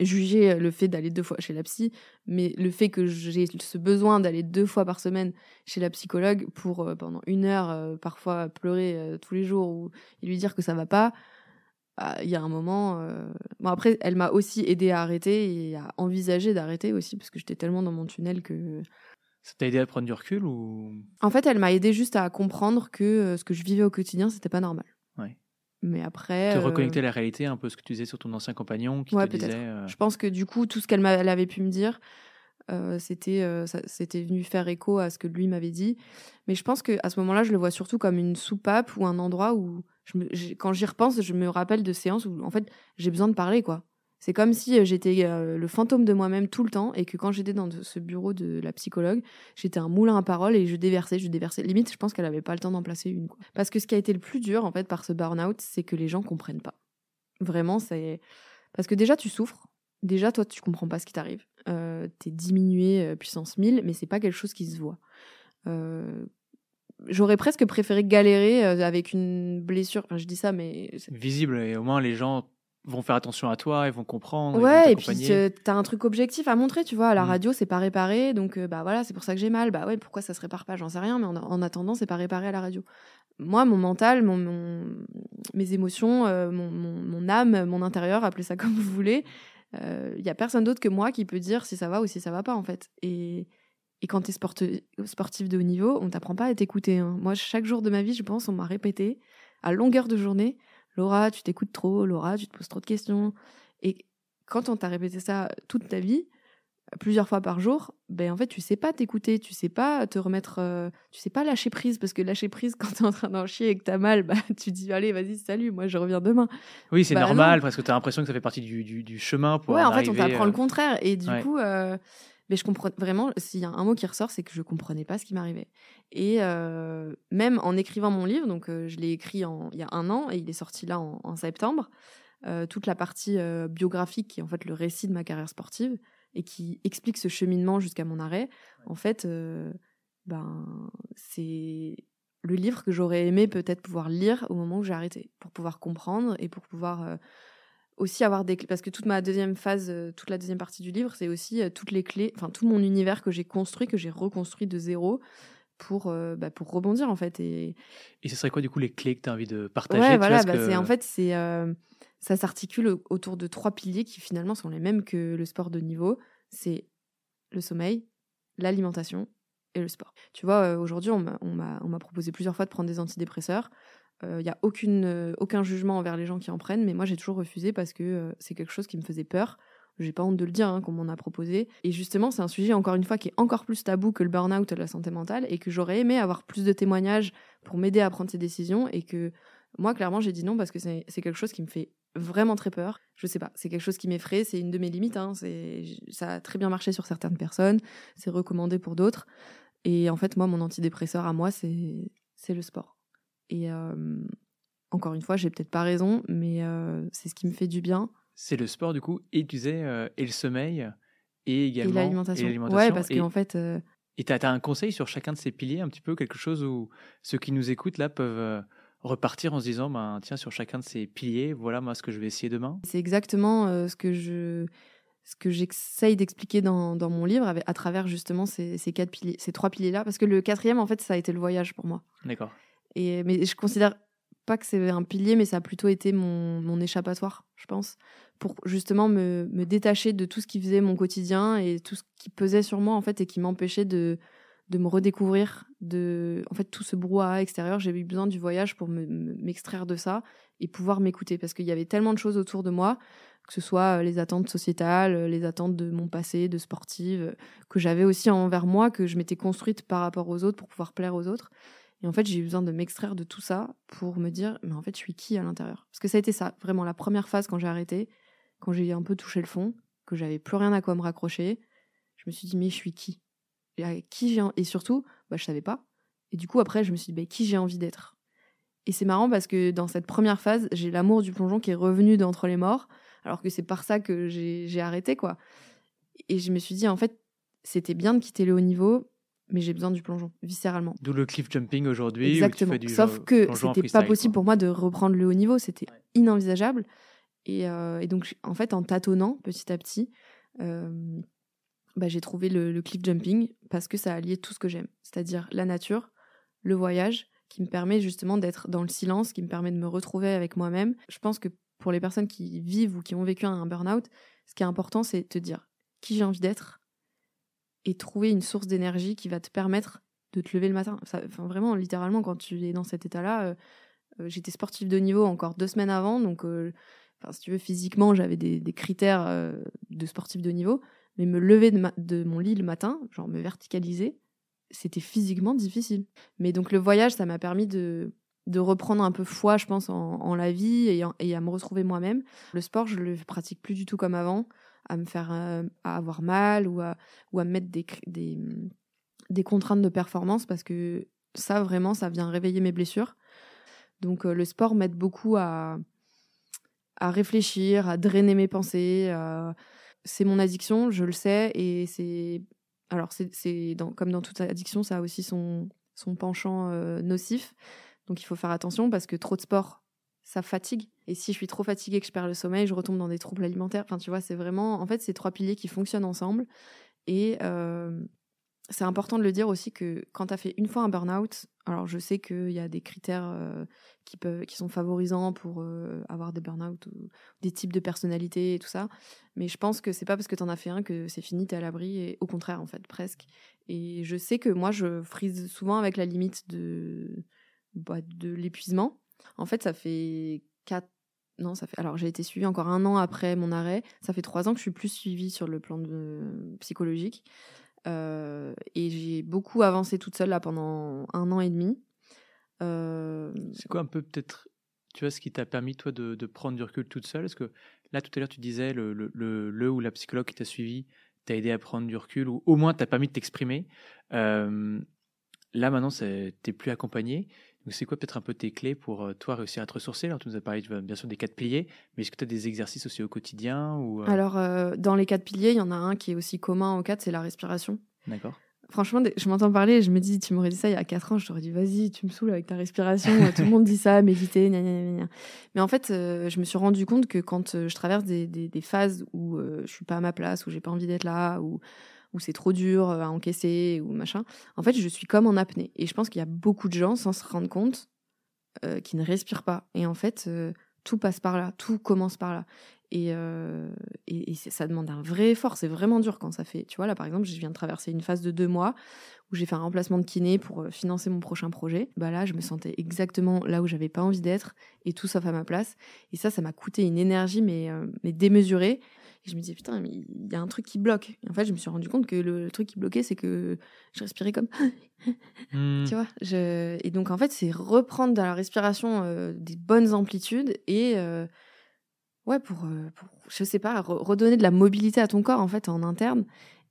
Speaker 1: juger le fait d'aller deux fois chez la psy, mais le fait que j'ai ce besoin d'aller deux fois par semaine chez la psychologue pour, pendant une heure, parfois pleurer tous les jours ou lui dire que ça va pas, il y a un moment. Euh, bon, après, elle m'a aussi aidé à arrêter et à envisager d'arrêter aussi, parce que j'étais tellement dans mon tunnel que.
Speaker 2: Ça t'a aidé à prendre du recul ou?
Speaker 1: En fait, elle m'a aidé juste à comprendre que euh, ce que je vivais au quotidien, c'était pas normal.
Speaker 2: Ouais.
Speaker 1: Mais après.
Speaker 2: Te reconnecter à la réalité, un peu ce que tu disais sur ton ancien compagnon qui
Speaker 1: ouais,
Speaker 2: te disait.
Speaker 1: Euh, je pense que du coup, tout ce qu'elle avait pu me dire, c'était c'était venu faire écho à ce que lui m'avait dit. Mais je pense qu'à ce moment-là, je le vois surtout comme une soupape ou un endroit où quand j'y repense, je me rappelle de séances où en fait j'ai besoin de parler quoi. C'est comme si euh, j'étais euh, le fantôme de moi-même tout le temps et que quand j'étais dans ce bureau de la psychologue, j'étais un moulin à parole et je déversais, je déversais. Limite, je pense qu'elle avait pas le temps d'en placer une. Parce que ce qui a été le plus dur en fait par ce burn-out, c'est que les gens comprennent pas. Vraiment, c'est parce que déjà tu souffres. Déjà, toi, tu comprends pas ce qui t'arrive. Euh, es diminué puissance 1000, mais c'est pas quelque chose qui se voit. J'aurais presque préféré galérer euh, avec une blessure. Enfin, je dis ça, mais.
Speaker 2: Visible, et au moins les gens vont faire attention à toi, ils vont comprendre.
Speaker 1: Ouais, et puis t'as un truc objectif à montrer, tu vois. À la mm. radio, c'est pas réparé, donc euh, bah voilà, c'est pour ça que j'ai mal. Bah ouais, pourquoi ça se répare pas? J'en sais rien, mais en, attendant, c'est pas réparé à la radio. Moi, mon mental, mon, mes émotions, euh, mon, mon, âme, mon intérieur, appelez ça *laughs* comme vous voulez, il y a personne d'autre que moi qui peut dire si ça va ou si ça va pas, en fait. Et et quand tu es sportif de haut niveau, on t'apprend pas à t'écouter. Hein. Moi, chaque jour de ma vie, je pense, on m'a répété à longueur de journée Laura, tu t'écoutes trop, Laura, tu te poses trop de questions. Et quand on t'a répété ça toute ta vie, plusieurs fois par jour, ben en fait tu sais pas t'écouter, tu sais pas te remettre, euh, tu sais pas lâcher prise parce que lâcher prise *laughs* quand tu es en train d'en chier et que t'as mal, bah tu dis allez vas-y salut, moi je reviens demain.
Speaker 2: Oui c'est bah, normal parce que tu as l'impression que ça fait partie du, du, chemin pour.
Speaker 1: Ouais
Speaker 2: en,
Speaker 1: fait on t'apprend le euh, contraire et du coup euh, mais je comprends vraiment, s'il y a un mot qui ressort, c'est que je comprenais pas ce qui m'arrivait. Et euh, même en écrivant mon livre, donc euh, je l'ai écrit en, il y a un an et il est sorti là en, septembre, euh, toute la partie biographique qui est en fait le récit de ma carrière sportive et qui explique ce cheminement jusqu'à mon arrêt, en fait, ben, c'est le livre que j'aurais aimé peut-être pouvoir lire au moment où j'ai arrêté, pour pouvoir comprendre et pour pouvoir aussi avoir des clés parce que toute ma deuxième phase, euh, toute la deuxième partie du livre, c'est aussi euh, toutes les clés, enfin tout mon univers que j'ai construit, que j'ai reconstruit de zéro pour euh, bah, pour rebondir en fait et
Speaker 2: et ce serait quoi du coup les clés que tu as envie de partager?
Speaker 1: Ouais, voilà bah, en fait c'est ça s'articule autour de trois piliers qui finalement sont les mêmes que le sport de niveau. C'est le sommeil l'alimentation et le sport. Tu vois aujourd'hui on m'a proposé plusieurs fois de prendre des antidépresseurs il euh, n'y a aucune, euh, aucun jugement envers les gens qui en prennent, mais moi j'ai toujours refusé parce que euh, c'est quelque chose qui me faisait peur. J'ai pas honte de le dire, hein, qu'on m'en a proposé. Et justement, c'est un sujet, encore une fois, qui est encore plus tabou que le burn-out de la santé mentale et que j'aurais aimé avoir plus de témoignages pour m'aider à prendre ces décisions et que moi, clairement, j'ai dit non parce que c'est quelque chose qui me fait vraiment très peur. Je sais pas, c'est quelque chose qui m'effraie, c'est une de mes limites. Hein, ça a très bien marché sur certaines personnes, c'est recommandé pour d'autres. Et en fait, moi, mon antidépresseur à moi, c'est le sport. Et encore une fois, j'ai peut-être pas raison, mais c'est ce qui me fait du bien.
Speaker 2: C'est le sport du coup, et tu disais, et le sommeil.
Speaker 3: et également
Speaker 1: l'alimentation. Ouais, parce qu'en fait. Euh,
Speaker 3: et tu as, un conseil sur chacun de ces piliers, un petit peu quelque chose où ceux qui nous écoutent là peuvent euh, repartir en se disant ben, tiens, sur chacun de ces piliers, voilà moi ce que je vais essayer demain
Speaker 1: C'est exactement euh, ce que je. Ce que j'essaye d'expliquer dans, dans, mon livre à travers justement ces, ces quatre piliers, ces trois piliers-là, parce que le quatrième, en fait, ça a été le voyage pour moi.
Speaker 3: D'accord.
Speaker 1: Mais je considère pas que c'est un pilier, mais ça a plutôt été mon, échappatoire, je pense pour justement me, détacher de tout ce qui faisait mon quotidien et tout ce qui pesait sur moi en fait et qui m'empêchait de, me redécouvrir de en fait tout ce brouhaha extérieur. J'ai eu besoin du voyage pour m'extraire de ça et pouvoir m'écouter parce qu'il y avait tellement de choses autour de moi que ce soit les attentes sociétales les attentes de mon passé de sportive que j'avais aussi envers moi que je m'étais construite par rapport aux autres pour pouvoir plaire aux autres et en fait j'ai eu besoin de m'extraire de tout ça pour me dire mais en fait je suis qui à l'intérieur? Parce que ça a été ça vraiment la première phase quand j'ai arrêté quand j'ai un peu touché le fond, que j'avais plus rien à quoi me raccrocher, je me suis dit mais je suis qui? Et, qui j'ai et surtout bah je savais pas. Et du coup après je me suis dit bah, qui j'ai envie d'être? Et c'est marrant parce que dans cette première phase, j'ai l'amour du plongeon qui est revenu d'entre les morts, alors que c'est par ça que j'ai arrêté quoi. Et je me suis dit en fait c'était bien de quitter le haut niveau, mais j'ai besoin du plongeon, viscéralement.
Speaker 3: D'où le cliff jumping aujourd'hui.
Speaker 1: Exactement. Sauf que c'était pas possible pour moi de reprendre le haut niveau, c'était inenvisageable. Euh, et, donc, en fait, en tâtonnant petit à petit, euh, bah, j'ai trouvé le, cliff jumping parce que ça a lié tout ce que j'aime, c'est-à-dire la nature, le voyage, qui me permet justement d'être dans le silence, qui me permet de me retrouver avec moi-même. Je pense que pour les personnes qui vivent ou qui ont vécu un burn-out, ce qui est important, c'est de te dire qui j'ai envie d'être et trouver une source d'énergie qui va te permettre de te lever le matin. Ça, enfin, vraiment, littéralement, quand tu es dans cet état-là, euh, j'étais sportive de niveau encore deux semaines avant, donc Enfin, si tu veux, physiquement, j'avais des, critères euh, de sportif de niveau, mais me lever de, mon lit le matin, genre me verticaliser, c'était physiquement difficile. Mais donc le voyage, ça m'a permis de, de reprendre un peu foi, je pense, en, la vie et, et, à me retrouver moi-même. Le sport, je le pratique plus du tout comme avant, à me faire euh, à avoir mal ou à, ou à me mettre des, des, des contraintes de performance parce que ça, vraiment, ça vient réveiller mes blessures. Donc euh, le sport m'aide beaucoup à, à réfléchir, à drainer mes pensées. C'est mon addiction, je le sais, et c'est alors c'est comme dans toute addiction, ça a aussi son son penchant euh, nocif. Donc il faut faire attention parce que trop de sport, ça fatigue. Et si je suis trop fatiguée, que je perds le sommeil, je retombe dans des troubles alimentaires. Enfin, tu vois, c'est vraiment, en fait, ces trois piliers qui fonctionnent ensemble. Et euh, c'est important de le dire aussi que quand tu as fait une fois un burn-out, alors je sais qu'il y a des critères euh, qui, peuvent, qui sont favorisants pour euh, avoir des burn-out ou des types de personnalité et tout ça, mais je pense que c'est pas parce que tu en as fait un que c'est fini, tu es à l'abri, et au contraire en fait, presque. Et je sais que moi je frise souvent avec la limite de, bah, de l'épuisement. En fait, ça fait quatre non, ça fait. Alors, j'ai été suivie encore un an après mon arrêt. Ça fait trois ans que je suis plus suivie sur le plan de... psychologique. Euh, et j'ai beaucoup avancé toute seule là pendant un an et demi.
Speaker 3: Euh, c'est quoi un peu peut-être, tu vois, ce qui t'a permis toi de, prendre du recul toute seule? Est-ce que là tout à l'heure tu disais le, le, le, ou la psychologue qui t'a suivi t'a aidé à prendre du recul ou au moins t'a permis de t'exprimer. Euh, là maintenant t'es plus accompagné. Donc, c'est quoi peut-être un peu tes clés pour euh, toi réussir à te ressourcer? Alors, tu nous as parlé bien sûr des quatre piliers, mais est-ce que tu as des exercices aussi au quotidien ou,
Speaker 1: euh? Alors, euh, dans les quatre piliers, il y en a un qui est aussi commun aux quatre, c'est la respiration.
Speaker 3: D'accord.
Speaker 1: Franchement, je m'entends parler et je me dis, tu m'aurais dit ça il y a quatre ans, je t'aurais dit, vas-y, tu me saoules avec ta respiration. Tout le monde dit ça, *laughs* méditer, gna, gna, gna. Mais en fait, je me suis rendu compte que quand je traverse des, des, des phases où je suis pas à ma place, où j'ai pas envie d'être là, où c'est trop dur euh, à encaisser ou machin. En fait, je suis comme en apnée. Et je pense qu'il y a beaucoup de gens, sans se rendre compte, euh, qui ne respirent pas. Et en fait, euh, tout passe par là, tout commence par là. Et, et, ça demande un vrai effort. C'est vraiment dur quand ça fait. Tu vois, là, par exemple, je viens de traverser une phase de deux mois où j'ai fait un remplacement de kiné pour financer mon prochain projet. Bah là, je me sentais exactement là où j'avais pas envie d'être et tout sauf à ma place. Et ça, ça m'a coûté une énergie, mais, mais démesurée. Et je me disais, putain, mais il y a un truc qui bloque. Et en fait, je me suis rendu compte que le, truc qui bloquait, c'est que je respirais comme. Hmm. *laughs* Tu vois je... Et donc, en fait, c'est reprendre dans la respiration euh, des bonnes amplitudes et. Euh, ouais, pour, euh, pour, je sais pas, redonner de la mobilité à ton corps, en fait, en interne.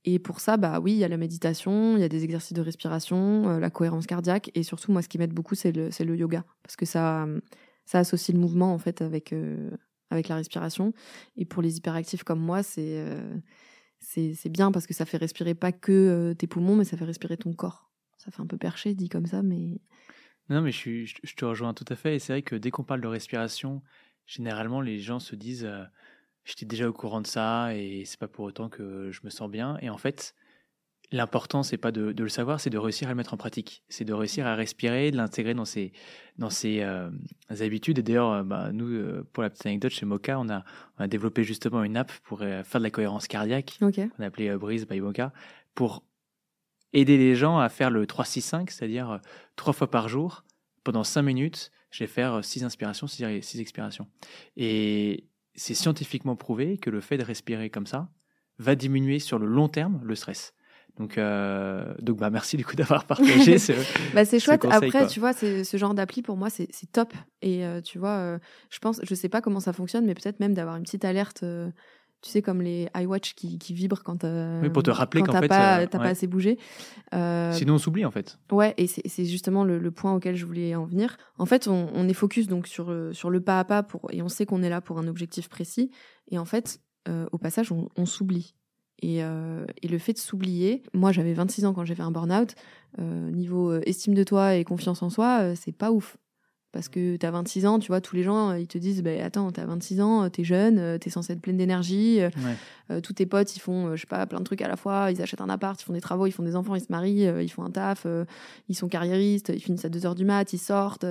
Speaker 1: Et pour ça, bah oui, il y a la méditation, il y a des exercices de respiration, la cohérence cardiaque. Et surtout, moi, ce qui m'aide beaucoup, c'est le, le yoga. Parce que ça, ça associe le mouvement, en fait, avec avec la respiration. Et pour les hyperactifs comme moi, c'est euh, c'est bien parce que ça fait respirer pas que tes poumons, mais ça fait respirer ton corps. Ça fait un peu perché dit comme ça, mais.
Speaker 2: Non, mais je, je, te rejoins tout à fait. Et c'est vrai que dès qu'on parle de respiration, généralement les gens se disent j'étais déjà au courant de ça et c'est pas pour autant que je me sens bien. Et en fait, l'important, c'est pas de, le savoir, c'est de réussir à le mettre en pratique. C'est de réussir à respirer, de l'intégrer dans ses, dans ses euh, habitudes. Et d'ailleurs, euh, bah, nous, euh, pour la petite anecdote, chez Mocha, on a, on a développé justement une app pour faire de la cohérence cardiaque. On a appelé Breeze by Mocha pour aider les gens à faire le 3-6-5, c'est-à-dire trois fois par jour, pendant cinq minutes, je vais faire six inspirations, six, six expirations. Et c'est scientifiquement prouvé que le fait de respirer comme ça va diminuer sur le long terme le stress. Donc, euh, donc bah, merci du coup *laughs* d'avoir partagé ce. *laughs*
Speaker 1: bah, c'est chouette. Après, tu vois, ce genre d'appli pour moi, c'est top. Et euh, tu vois, euh, je pense, je sais pas comment ça fonctionne, mais peut-être même d'avoir une petite alerte. tu sais, comme les iWatch qui, qui vibrent quand
Speaker 2: oui, pour te rappeler qu'en fait,
Speaker 1: pas, pas assez bougé.
Speaker 2: Sinon, on s'oublie en fait.
Speaker 1: Ouais, et c'est justement le, point auquel je voulais en venir. En fait, on, on est focus donc sur, sur le pas à pas pour, et on sait qu'on est là pour un objectif précis. Et en fait, au passage, on, on s'oublie. Euh, et, le fait de s'oublier, moi j'avais 26 ans quand j'ai fait un burn-out, euh, niveau euh, estime de toi et confiance en soi, c'est pas ouf. Parce que t'as 26 ans, tu vois, tous les gens, ils te disent, bah, attends, t'as 26 ans, t'es jeune, t'es censé être pleine d'énergie, tous tes potes, ils font, je sais pas, plein de trucs à la fois, ils achètent un appart, ils font des travaux, ils font des enfants, ils se marient, ils font un taf, ils sont carriéristes, ils finissent à 2h du mat, ils sortent.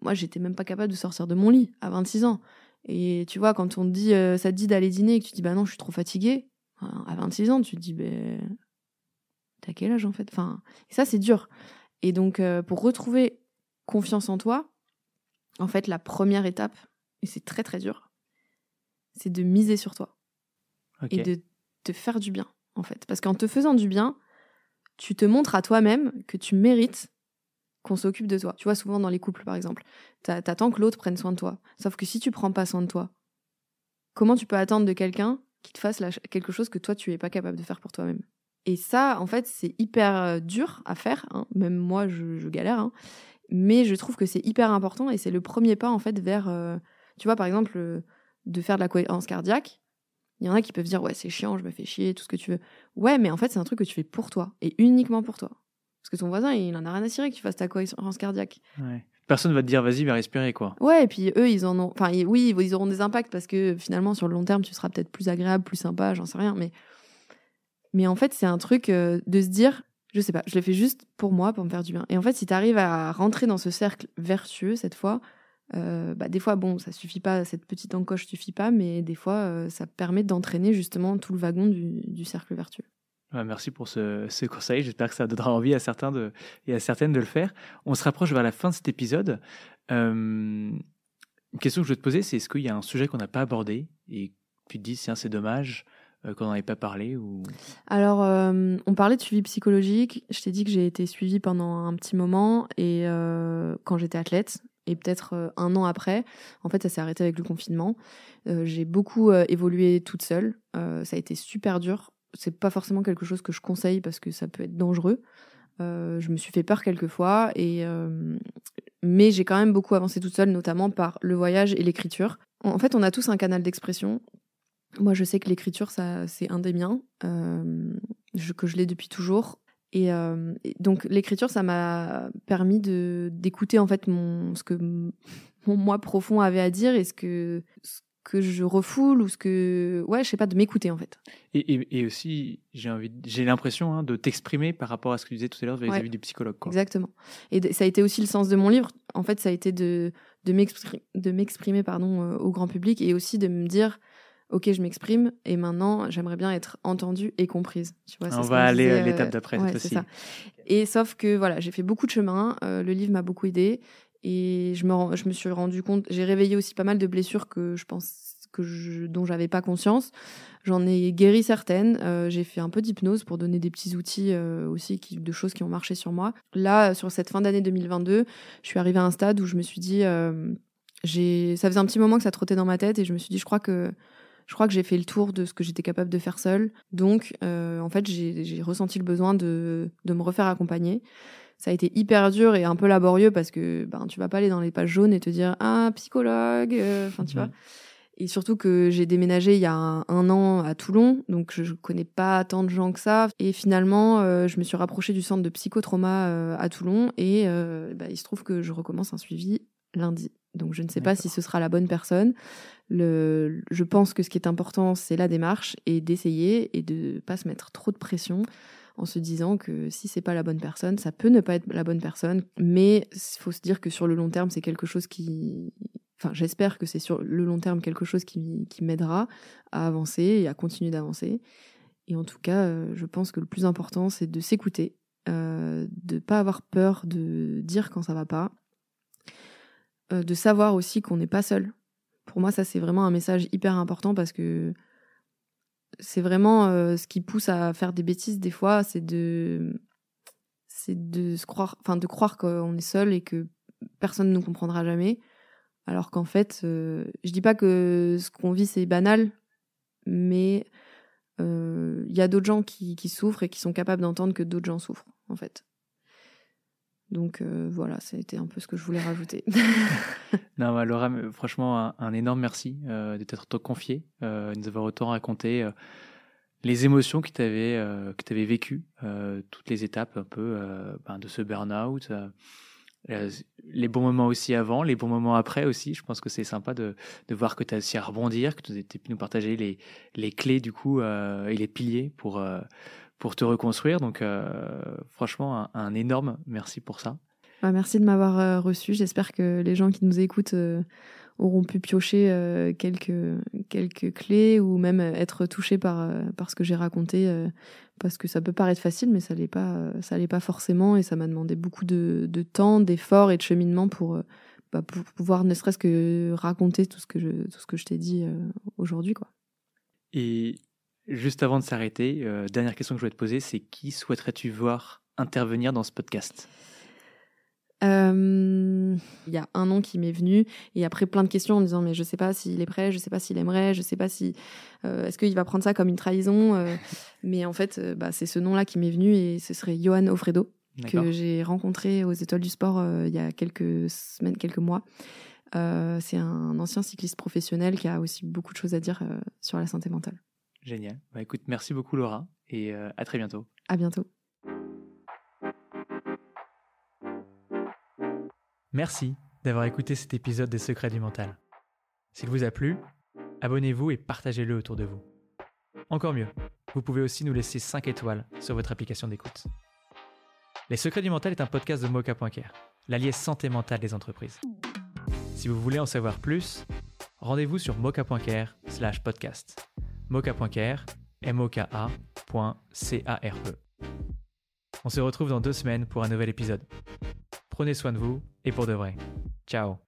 Speaker 1: Moi, j'étais même pas capable de sortir de mon lit à 26 ans. Et tu vois, quand on te dit, ça te dit d'aller dîner et que tu dis, bah non, je suis trop fatiguée, à 26 ans, tu te dis, ben, t'as quel âge en fait? Enfin, ça, c'est dur. Et donc, euh, pour retrouver confiance en toi, en fait, la première étape, et c'est très très dur, c'est de miser sur toi. Et de te faire du bien, en fait. Parce qu'en te faisant du bien, tu te montres à toi-même que tu mérites qu'on s'occupe de toi. Tu vois, souvent dans les couples, par exemple, t'attends que l'autre prenne soin de toi. Sauf que si tu prends pas soin de toi, comment tu peux attendre de quelqu'un qui te fasse quelque chose que toi, tu es pas capable de faire pour toi-même. Et ça, en fait, c'est hyper euh, dur à faire. Hein. Même moi, je, galère. Hein. Mais je trouve que c'est hyper important et c'est le premier pas, en fait, vers, euh, tu vois, par exemple, euh, de faire de la cohérence cardiaque. Il y en a qui peuvent dire, ouais, c'est chiant, je me fais chier, tout ce que tu veux. Ouais, mais en fait, c'est un truc que tu fais pour toi et uniquement pour toi. Parce que ton voisin, il en a rien à cirer que tu fasses ta cohérence cardiaque.
Speaker 2: Ouais personne va te dire vas-y, va respirer quoi.
Speaker 1: Ouais, et puis eux, ils en ont. Enfin, oui, ils auront des impacts parce que finalement, sur le long terme, tu seras peut-être plus agréable, plus sympa, j'en sais rien. Mais, mais en fait, c'est un truc euh, de se dire, je sais pas, je l'ai fait juste pour moi, pour me faire du bien. Et en fait, si tu arrives à rentrer dans ce cercle vertueux cette fois, euh, bah, des fois, bon, ça suffit pas, cette petite encoche suffit pas, mais des fois, euh, ça permet d'entraîner justement tout le wagon du cercle vertueux
Speaker 2: merci pour ce, conseil. J'espère que ça donnera envie à certains de, et à certaines de le faire. On se rapproche vers la fin de cet épisode. Euh, une question que je veux te poser, c'est est-ce qu'il y a un sujet qu'on n'a pas abordé et tu te dis, tiens, c'est dommage euh, qu'on n'en ait pas parlé ou...
Speaker 1: Alors, euh, on parlait de suivi psychologique. Je t'ai dit que j'ai été suivie pendant un petit moment et quand j'étais athlète. Et peut-être un an après, en fait, ça s'est arrêté avec le confinement. j'ai beaucoup évolué toute seule. ça a été super dur c'est pas forcément quelque chose que je conseille parce que ça peut être dangereux. Euh, je me suis fait peur quelques fois, et, euh, mais j'ai quand même beaucoup avancé toute seule, notamment par le voyage et l'écriture. En fait, on a tous un canal d'expression. Moi, je sais que l'écriture, ça, c'est un des miens, euh, que je l'ai depuis toujours. Et, donc, l'écriture, ça m'a permis de d'écouter en fait mon ce que mon moi profond avait à dire et ce que que je refoule ou ce que ouais je sais pas de m'écouter en fait.
Speaker 2: Et, et, aussi j'ai envie j'ai l'impression hein, de t'exprimer par rapport à ce que tu disais tout à l'heure vis-à-vis du psychologue quoi.
Speaker 1: exactement. Et ça a été aussi le sens de mon livre. En fait ça a été de de m'exprimer de m'exprimer pardon euh, au grand public et aussi de me dire ok je m'exprime et maintenant j'aimerais bien être entendue et comprise. Tu
Speaker 2: vois on va aller à l'étape d'après
Speaker 1: ouais, c'est ça. Et sauf que voilà j'ai fait beaucoup de chemin euh, le livre m'a beaucoup aidé et je me, suis rendu compte, j'ai réveillé aussi pas mal de blessures que je pense que je, dont j'avais pas conscience. J'en ai guéri certaines. Euh, j'ai fait un peu d'hypnose pour donner des petits outils euh, aussi de choses qui ont marché sur moi. Là, sur cette fin d'année 2022, je suis arrivée à un stade où je me suis dit, euh, ça faisait un petit moment que ça trottait dans ma tête et je me suis dit, je crois que je crois que j'ai fait le tour de ce que j'étais capable de faire seule. Donc, en fait, j'ai ressenti le besoin de, de me refaire accompagner ça a été hyper dur et un peu laborieux parce que ben tu vas pas aller dans les pages jaunes et te dire ah psychologue euh, enfin tu vois Et surtout que j'ai déménagé il y a un, an à Toulon, donc je, ne connais pas tant de gens que ça. Et finalement, euh, je me suis rapprochée du centre de psychotrauma euh, à Toulon et euh, bah, il se trouve que je recommence un suivi lundi. Donc je ne sais pas si ce sera la bonne personne. Le, je pense que ce qui est important, c'est la démarche et d'essayer et de pas se mettre trop de pression en se disant que si c'est pas la bonne personne, ça peut ne pas être la bonne personne, mais il faut se dire que sur le long terme, c'est quelque chose qui, enfin, j'espère que c'est sur le long terme quelque chose qui, m'aidera à avancer et à continuer d'avancer. Et en tout cas, euh, je pense que le plus important, c'est de s'écouter, euh, de pas avoir peur de dire quand ça va pas, euh, de savoir aussi qu'on n'est pas seul. Pour moi, ça c'est vraiment un message hyper important parce que c'est vraiment euh, ce qui pousse à faire des bêtises des fois, c'est de c'est de se croire, enfin qu'on est seul et que personne ne nous comprendra jamais, alors qu'en fait, euh, je dis pas que ce qu'on vit c'est banal, mais euh, il y a d'autres gens qui, qui, souffrent et qui sont capables d'entendre que d'autres gens souffrent, en fait. Donc euh, voilà, c'était un peu ce que je voulais rajouter. *laughs*
Speaker 3: non, bah, Laura, franchement, un, énorme merci euh, de t'être confié, euh, de nous avoir autant raconté euh, les émotions que tu avais, avais vécues, toutes les étapes un peu ben, de ce burn-out. les bons moments aussi avant, les bons moments après aussi. Je pense que c'est sympa de, de, voir que tu as aussi à rebondir, que tu as pu nous partager les, les clés du coup et les piliers pour, pour te reconstruire. Donc, euh, franchement, un, énorme merci pour ça.
Speaker 1: Bah, merci de m'avoir euh, reçu. J'espère que les gens qui nous écoutent euh, auront pu piocher quelques, quelques clés ou même être touchés par, par ce que j'ai raconté. parce que ça peut paraître facile, mais ça l'est pas, ça l'est pas forcément. Et ça m'a demandé beaucoup de, de temps, d'efforts et de cheminement pour, bah, pour pouvoir ne serait-ce que raconter tout ce que je, tout ce que je t'ai dit aujourd'hui. Quoi.
Speaker 3: Et Juste avant de s'arrêter, euh, dernière question que je voulais te poser, c'est qui souhaiterais-tu voir intervenir dans ce podcast?
Speaker 1: Euh, il y a un nom qui m'est venu et après plein de questions en me disant mais je sais pas s'il est prêt, je sais pas s'il aimerait, je sais pas si euh, est-ce qu'il va prendre ça comme une trahison. *laughs* mais en fait, bah, c'est ce nom-là qui m'est venu et ce serait Johan Ofredo que j'ai rencontré aux Étoiles du Sport il y a quelques semaines, quelques mois. c'est un ancien cycliste professionnel qui a aussi beaucoup de choses à dire sur la santé mentale.
Speaker 3: Génial. Bah, écoute, merci beaucoup Laura et euh, à très bientôt.
Speaker 1: À bientôt.
Speaker 2: Merci d'avoir écouté cet épisode des Secrets du Mental. S'il vous a plu, abonnez-vous et partagez-le autour de vous. Encore mieux, vous pouvez aussi nous laisser 5 étoiles sur votre application d'écoute. Les Secrets du Mental est un podcast de Mocha.care, l'allié santé mentale des entreprises. Si vous voulez en savoir plus, rendez-vous sur mocha.care slash podcast moka.care, m o k c a r e On se retrouve dans deux semaines pour un nouvel épisode. Prenez soin de vous et pour de vrai. Ciao